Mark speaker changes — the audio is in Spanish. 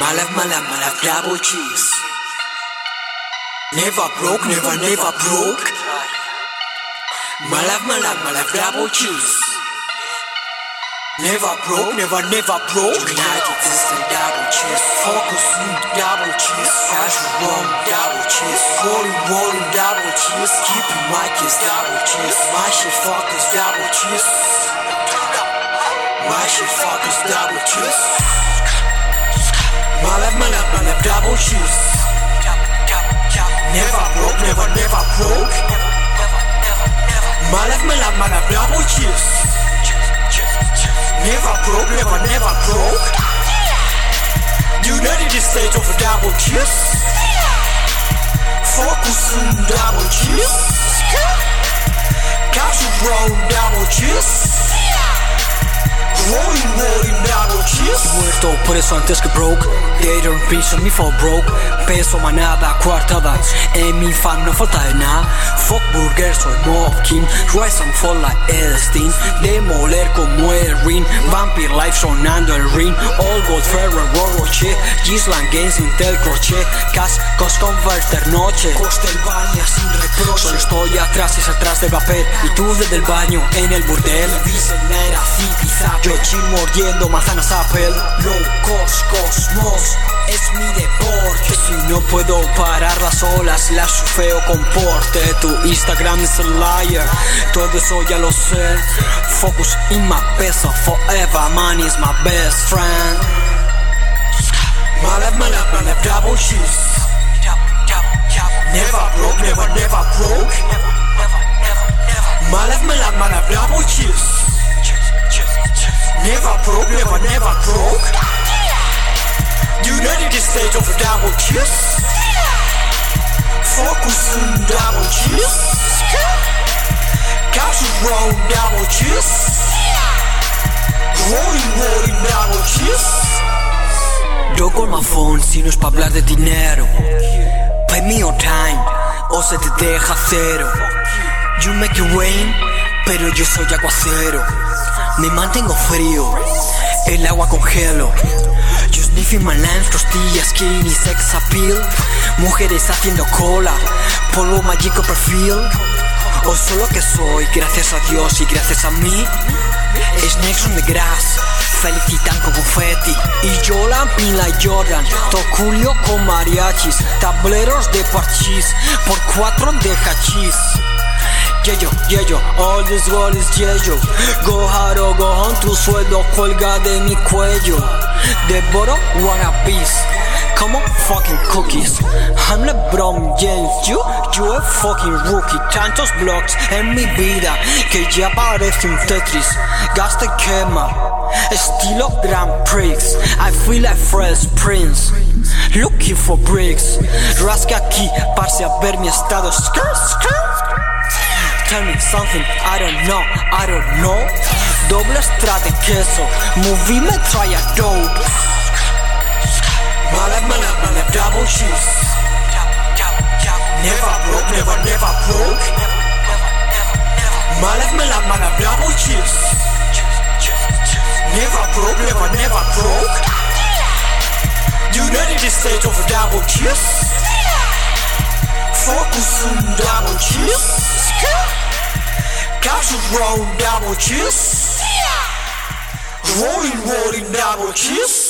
Speaker 1: Life, my life, double cheese. Never broke, never, never broke. Life, my life, double cheese. Never broke, never, never broke. United system, double cheese. Focus, double cheese. Cash wrong, double cheese. Rolling, rolling, double cheese. Keeping my kiss, double cheese. My shit, focus, double cheese. My shit, focus, double cheese. I left my left, my left double shoes. Never broke, never, never broke. My left, my left, my left double shoes. Never broke, never, never broke. You know the state of a double
Speaker 2: juice. Por isso antes que broke Dei um bicho, me fall broke. Penso uma naba, quarta vez Em mim fam não falta nada. Fuck soy Mob King. And fall like Edstein Demoler como el ring Vampire life sonando el ring. All gold Ferrer, Roro Che Gisland Games, Intel Crochet. Cascos Converter Noche.
Speaker 1: Costelvania sin reproche.
Speaker 2: Solo estoy atrás, es atrás del papel. Y tú desde el baño en el burdel. Yo chill mordiendo manzanas Apple
Speaker 1: Low cost cosmos
Speaker 2: Si no puedo parar las olas, las feo comporte. Tu Instagram es a liar, todo eso ya lo sé. Focus in my peso forever, money is my best friend.
Speaker 1: My life, my life, my life, double cheese. Never broke, never, never broke. My life, my life, my life, double cheese. Never broke, never, never broke. United States of a double. Focus on double cheese. Cash round double cheese. Rolling, rolling double cheese.
Speaker 2: Yo con my phone si no es pa' hablar de dinero. Pay me your time o se te deja cero. You make it rain, pero yo soy aguacero. Me mantengo frío, el agua congelo. Lines, tostillas, skinny, sex appeal. Mujeres haciendo cola, polvo mágico perfil. O solo que soy, gracias a Dios y gracias a mí. Snakes on the grass, felicitan con confetti. Y yo la pila Jordan, toculio con mariachis, tableros de parchís, por cuatro de hachís. Yeyo, yeyo, all this world is yeyo. Go hard or go home, tu sueldo cuelga de mi cuello. Devoro one piece. Como fucking cookies. I'm LeBron James, you, you a fucking rookie. Tantos blocks en mi vida que ya parece un Tetris. Gasta y quema. Estilo Grand Prix. I feel like Fresh Prince. Looking for bricks. Rasca aquí, parce a ver mi estado. Skirt. Tell me something I don't know, I don't know. Doble extra queso, movie me trae a dope.
Speaker 1: My life, my life, my life, double cheese. Never broke, never, never broke. My life, my life, my life, double cheese. Never broke, never, never broke. You know United States of double cheese fokusun double Got you roll double kiss. Rolling, rolling double kiss.